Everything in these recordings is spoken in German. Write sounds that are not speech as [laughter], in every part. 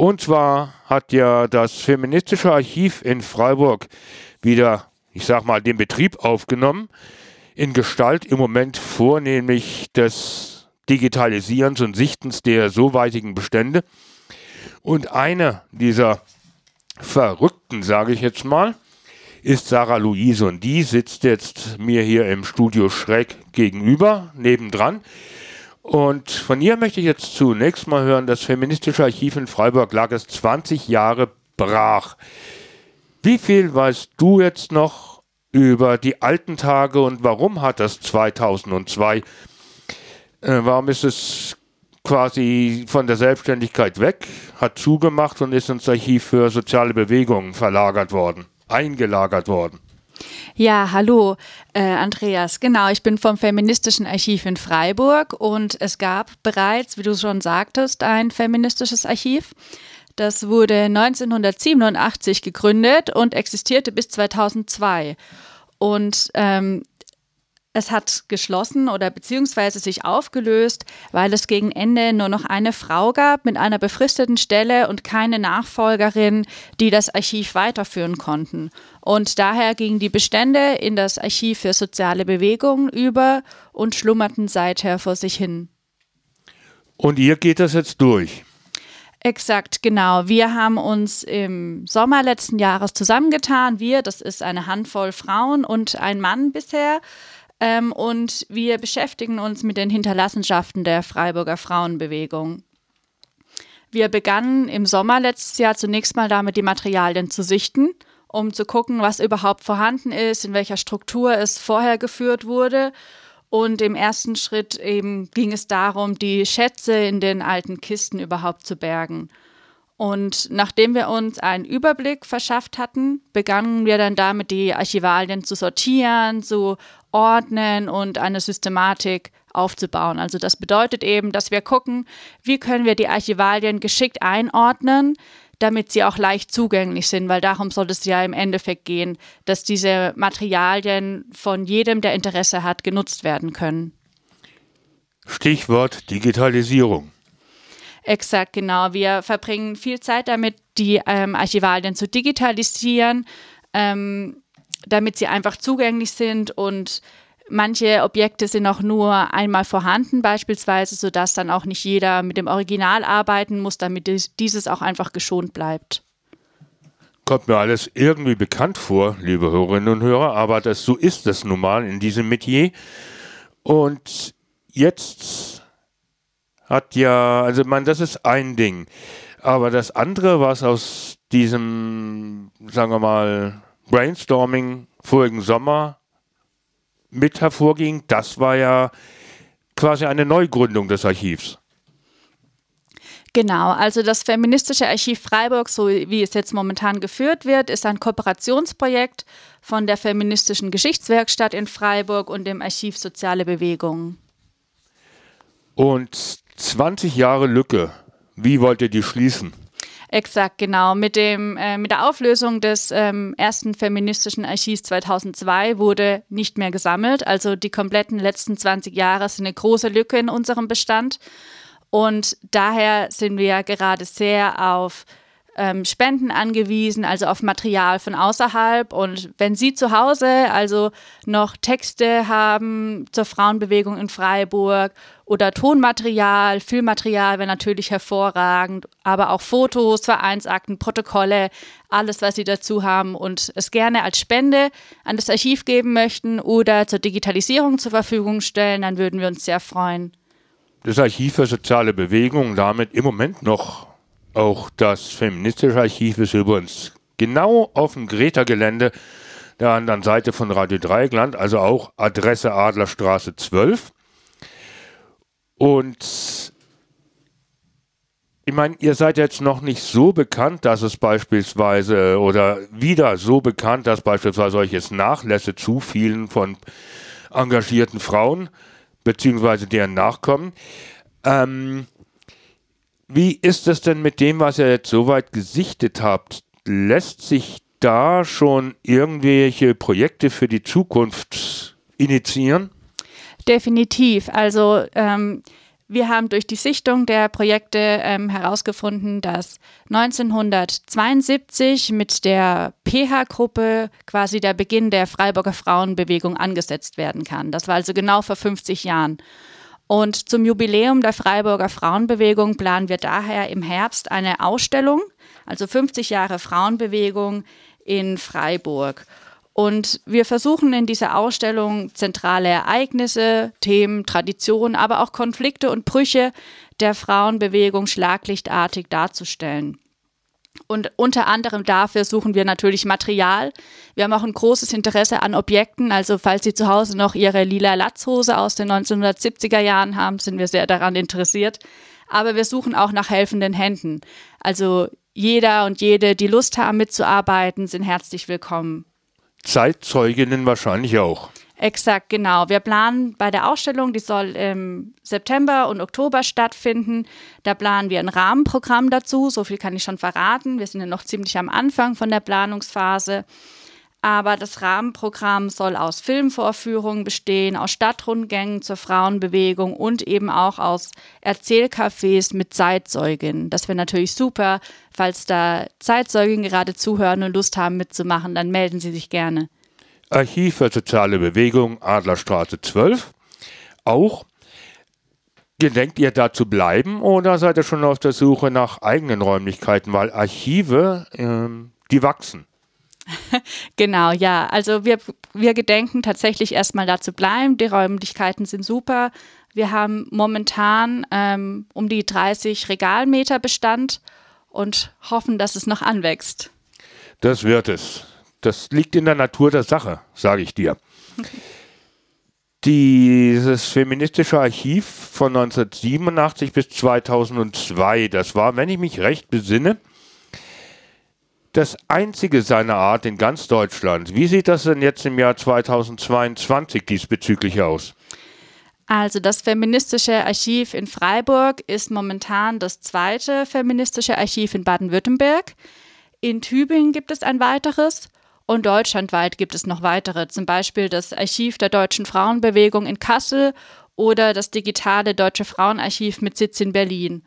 Und zwar hat ja das Feministische Archiv in Freiburg wieder, ich sag mal, den Betrieb aufgenommen, in Gestalt im Moment vornehmlich des Digitalisierens und Sichtens der soweitigen Bestände. Und eine dieser Verrückten, sage ich jetzt mal, ist Sarah Luise und die sitzt jetzt mir hier im Studio schräg gegenüber, nebendran. Und von ihr möchte ich jetzt zunächst mal hören, das Feministische Archiv in Freiburg lag es 20 Jahre brach. Wie viel weißt du jetzt noch über die alten Tage und warum hat das 2002, äh, warum ist es quasi von der Selbstständigkeit weg, hat zugemacht und ist ins Archiv für soziale Bewegungen verlagert worden, eingelagert worden? Ja, hallo, äh, Andreas. Genau, ich bin vom Feministischen Archiv in Freiburg und es gab bereits, wie du schon sagtest, ein feministisches Archiv. Das wurde 1987 gegründet und existierte bis 2002. Und ähm, es hat geschlossen oder beziehungsweise sich aufgelöst, weil es gegen Ende nur noch eine Frau gab mit einer befristeten Stelle und keine Nachfolgerin, die das Archiv weiterführen konnten. Und daher gingen die Bestände in das Archiv für soziale Bewegungen über und schlummerten seither vor sich hin. Und ihr geht das jetzt durch? Exakt, genau. Wir haben uns im Sommer letzten Jahres zusammengetan. Wir, das ist eine Handvoll Frauen und ein Mann bisher, ähm, und wir beschäftigen uns mit den Hinterlassenschaften der Freiburger Frauenbewegung. Wir begannen im Sommer letztes Jahr zunächst mal damit, die Materialien zu sichten, um zu gucken, was überhaupt vorhanden ist, in welcher Struktur es vorher geführt wurde. Und im ersten Schritt eben ging es darum, die Schätze in den alten Kisten überhaupt zu bergen. Und nachdem wir uns einen Überblick verschafft hatten, begannen wir dann damit, die Archivalien zu sortieren, zu ordnen und eine Systematik aufzubauen. Also das bedeutet eben, dass wir gucken, wie können wir die Archivalien geschickt einordnen, damit sie auch leicht zugänglich sind, weil darum soll es ja im Endeffekt gehen, dass diese Materialien von jedem, der Interesse hat, genutzt werden können. Stichwort Digitalisierung. Exakt, genau. Wir verbringen viel Zeit damit, die ähm, Archivalien zu digitalisieren, ähm, damit sie einfach zugänglich sind und manche Objekte sind auch nur einmal vorhanden, beispielsweise, sodass dann auch nicht jeder mit dem Original arbeiten muss, damit dieses auch einfach geschont bleibt. Kommt mir alles irgendwie bekannt vor, liebe Hörerinnen und Hörer, aber das, so ist es nun mal in diesem Metier. Und jetzt hat ja, also man, das ist ein Ding. Aber das andere, was aus diesem, sagen wir mal, Brainstorming vorigen Sommer mit hervorging, das war ja quasi eine Neugründung des Archivs. Genau, also das Feministische Archiv Freiburg, so wie es jetzt momentan geführt wird, ist ein Kooperationsprojekt von der Feministischen Geschichtswerkstatt in Freiburg und dem Archiv Soziale Bewegungen. Und 20 Jahre Lücke. Wie wollt ihr die schließen? Exakt, genau. Mit, dem, äh, mit der Auflösung des ähm, ersten feministischen Archivs 2002 wurde nicht mehr gesammelt. Also die kompletten letzten 20 Jahre sind eine große Lücke in unserem Bestand. Und daher sind wir gerade sehr auf ähm, Spenden angewiesen, also auf Material von außerhalb. Und wenn Sie zu Hause also noch Texte haben zur Frauenbewegung in Freiburg oder Tonmaterial, Filmmaterial wäre natürlich hervorragend, aber auch Fotos, Vereinsakten, Protokolle, alles, was Sie dazu haben und es gerne als Spende an das Archiv geben möchten oder zur Digitalisierung zur Verfügung stellen, dann würden wir uns sehr freuen. Das Archiv für soziale Bewegung damit im Moment noch auch das feministische Archiv ist übrigens genau auf dem Greta-Gelände der anderen Seite von Radio Dreieckland, also auch Adresse Adlerstraße 12. Und ich meine, ihr seid jetzt noch nicht so bekannt, dass es beispielsweise oder wieder so bekannt, dass beispielsweise euch jetzt Nachlässe zufielen von engagierten Frauen beziehungsweise deren Nachkommen. Ähm, wie ist es denn mit dem, was ihr jetzt soweit gesichtet habt? Lässt sich da schon irgendwelche Projekte für die Zukunft initiieren? Definitiv. Also ähm, Wir haben durch die Sichtung der Projekte ähm, herausgefunden, dass 1972 mit der PH-Gruppe quasi der Beginn der Freiburger Frauenbewegung angesetzt werden kann. Das war also genau vor 50 Jahren. Und zum Jubiläum der Freiburger Frauenbewegung planen wir daher im Herbst eine Ausstellung, also 50 Jahre Frauenbewegung in Freiburg. Und wir versuchen in dieser Ausstellung zentrale Ereignisse, Themen, Traditionen, aber auch Konflikte und Brüche der Frauenbewegung schlaglichtartig darzustellen. Und unter anderem dafür suchen wir natürlich Material. Wir haben auch ein großes Interesse an Objekten. Also falls Sie zu Hause noch Ihre lila Latzhose aus den 1970er Jahren haben, sind wir sehr daran interessiert. Aber wir suchen auch nach helfenden Händen. Also jeder und jede, die Lust haben mitzuarbeiten, sind herzlich willkommen. Zeitzeuginnen wahrscheinlich auch. Exakt, genau. Wir planen bei der Ausstellung, die soll im September und Oktober stattfinden. Da planen wir ein Rahmenprogramm dazu. So viel kann ich schon verraten. Wir sind ja noch ziemlich am Anfang von der Planungsphase. Aber das Rahmenprogramm soll aus Filmvorführungen bestehen, aus Stadtrundgängen zur Frauenbewegung und eben auch aus Erzählcafés mit Zeitzeuginnen. Das wäre natürlich super. Falls da Zeitzeuginnen gerade zuhören und Lust haben mitzumachen, dann melden Sie sich gerne. Archiv für soziale Bewegung Adlerstraße 12. Auch Gedenkt ihr da zu bleiben oder seid ihr schon auf der Suche nach eigenen Räumlichkeiten? Weil Archive, ähm, die wachsen. [laughs] genau, ja. Also wir, wir gedenken tatsächlich erstmal da zu bleiben. Die Räumlichkeiten sind super. Wir haben momentan ähm, um die 30 Regalmeter Bestand und hoffen, dass es noch anwächst. Das wird es. Das liegt in der Natur der Sache, sage ich dir. Dieses feministische Archiv von 1987 bis 2002, das war, wenn ich mich recht besinne, das einzige seiner Art in ganz Deutschland. Wie sieht das denn jetzt im Jahr 2022 diesbezüglich aus? Also das feministische Archiv in Freiburg ist momentan das zweite feministische Archiv in Baden-Württemberg. In Tübingen gibt es ein weiteres und deutschlandweit gibt es noch weitere, zum Beispiel das Archiv der deutschen Frauenbewegung in Kassel oder das digitale Deutsche Frauenarchiv mit Sitz in Berlin.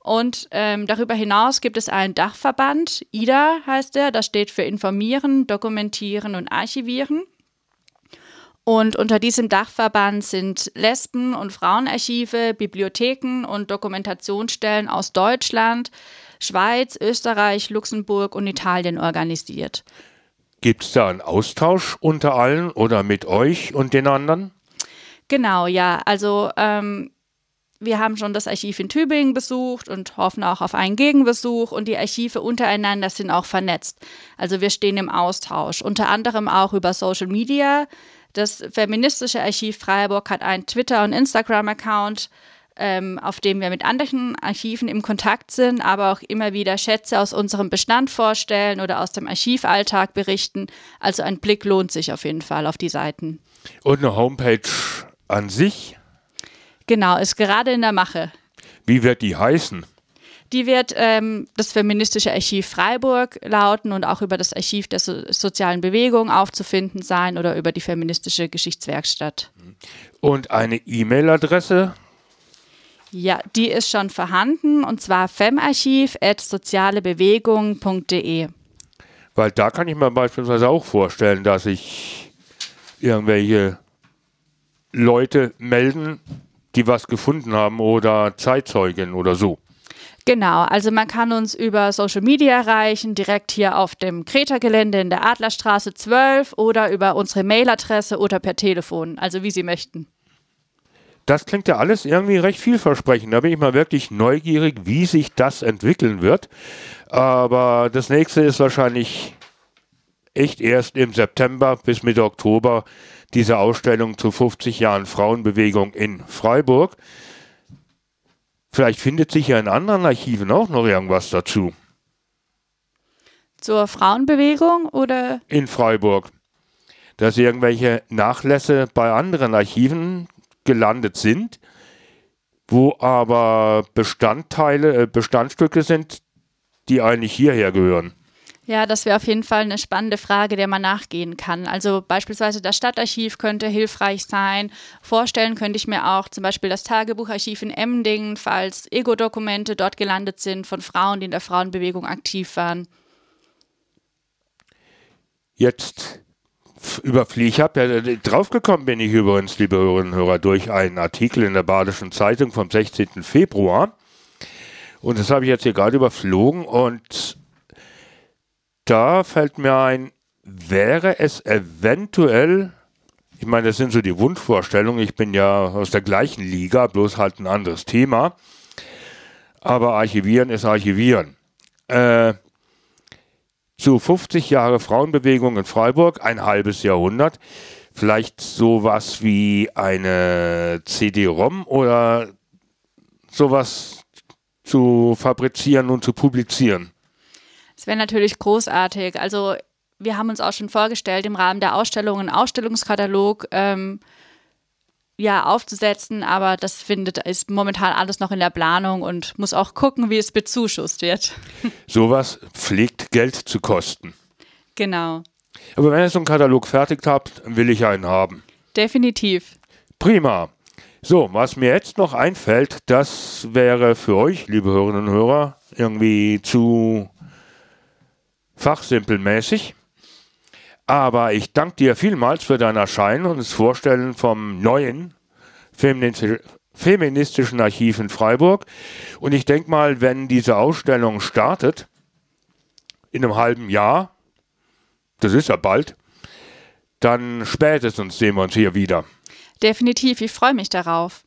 Und ähm, darüber hinaus gibt es einen Dachverband, IDA heißt der, das steht für Informieren, Dokumentieren und Archivieren. Und unter diesem Dachverband sind Lesben- und Frauenarchive, Bibliotheken und Dokumentationsstellen aus Deutschland, Schweiz, Österreich, Luxemburg und Italien organisiert. Gibt es da einen Austausch unter allen oder mit euch und den anderen? Genau, ja. Also ähm, wir haben schon das Archiv in Tübingen besucht und hoffen auch auf einen Gegenbesuch und die Archive untereinander sind auch vernetzt. Also wir stehen im Austausch, unter anderem auch über Social Media. Das Feministische Archiv Freiburg hat einen Twitter- und Instagram-Account, ähm, auf dem wir mit anderen Archiven im Kontakt sind, aber auch immer wieder Schätze aus unserem Bestand vorstellen oder aus dem Archivalltag berichten. Also ein Blick lohnt sich auf jeden Fall auf die Seiten. Und eine Homepage an sich? Genau, ist gerade in der Mache. Wie wird die heißen? Die wird ähm, das Feministische Archiv Freiburg lauten und auch über das Archiv der so sozialen Bewegung aufzufinden sein oder über die Feministische Geschichtswerkstatt. Und eine E-Mail-Adresse? Ja, die ist schon vorhanden und zwar femarchiv.sozialebewegung.de. Weil da kann ich mir beispielsweise auch vorstellen, dass sich irgendwelche Leute melden, die was gefunden haben oder Zeitzeugen oder so. Genau, also man kann uns über Social Media erreichen, direkt hier auf dem Kreta-Gelände in der Adlerstraße 12 oder über unsere Mailadresse oder per Telefon, also wie Sie möchten. Das klingt ja alles irgendwie recht vielversprechend. Da bin ich mal wirklich neugierig, wie sich das entwickeln wird. Aber das nächste ist wahrscheinlich echt erst im September bis Mitte Oktober diese Ausstellung zu 50 Jahren Frauenbewegung in Freiburg. Vielleicht findet sich ja in anderen Archiven auch noch irgendwas dazu. Zur Frauenbewegung oder? In Freiburg. Dass irgendwelche Nachlässe bei anderen Archiven gelandet sind, wo aber Bestandteile, äh, Bestandstücke sind, die eigentlich hierher gehören. Ja, das wäre auf jeden Fall eine spannende Frage, der man nachgehen kann. Also beispielsweise das Stadtarchiv könnte hilfreich sein. Vorstellen könnte ich mir auch zum Beispiel das Tagebucharchiv in Emdingen, falls Ego-Dokumente dort gelandet sind von Frauen, die in der Frauenbewegung aktiv waren. Jetzt überfliege ich habe ja draufgekommen bin ich übrigens, liebe Hörerinnen und Hörer, durch einen Artikel in der Badischen Zeitung vom 16. Februar. Und das habe ich jetzt hier gerade überflogen und da fällt mir ein, wäre es eventuell, ich meine, das sind so die Wunschvorstellungen, ich bin ja aus der gleichen Liga, bloß halt ein anderes Thema, aber Archivieren ist Archivieren. Äh, zu 50 Jahre Frauenbewegung in Freiburg, ein halbes Jahrhundert, vielleicht sowas wie eine CD-ROM oder sowas zu fabrizieren und zu publizieren. Es wäre natürlich großartig. Also wir haben uns auch schon vorgestellt, im Rahmen der Ausstellung einen Ausstellungskatalog ähm, ja, aufzusetzen, aber das findet, ist momentan alles noch in der Planung und muss auch gucken, wie es bezuschusst wird. [laughs] Sowas pflegt Geld zu kosten. Genau. Aber wenn ihr so einen Katalog fertig habt, will ich einen haben. Definitiv. Prima. So, was mir jetzt noch einfällt, das wäre für euch, liebe Hörerinnen und Hörer, irgendwie zu fachsimpelmäßig. Aber ich danke dir vielmals für dein Erscheinen und das Vorstellen vom neuen feministischen Archiv in Freiburg. Und ich denke mal, wenn diese Ausstellung startet, in einem halben Jahr, das ist ja bald, dann spätestens sehen wir uns hier wieder. Definitiv, ich freue mich darauf.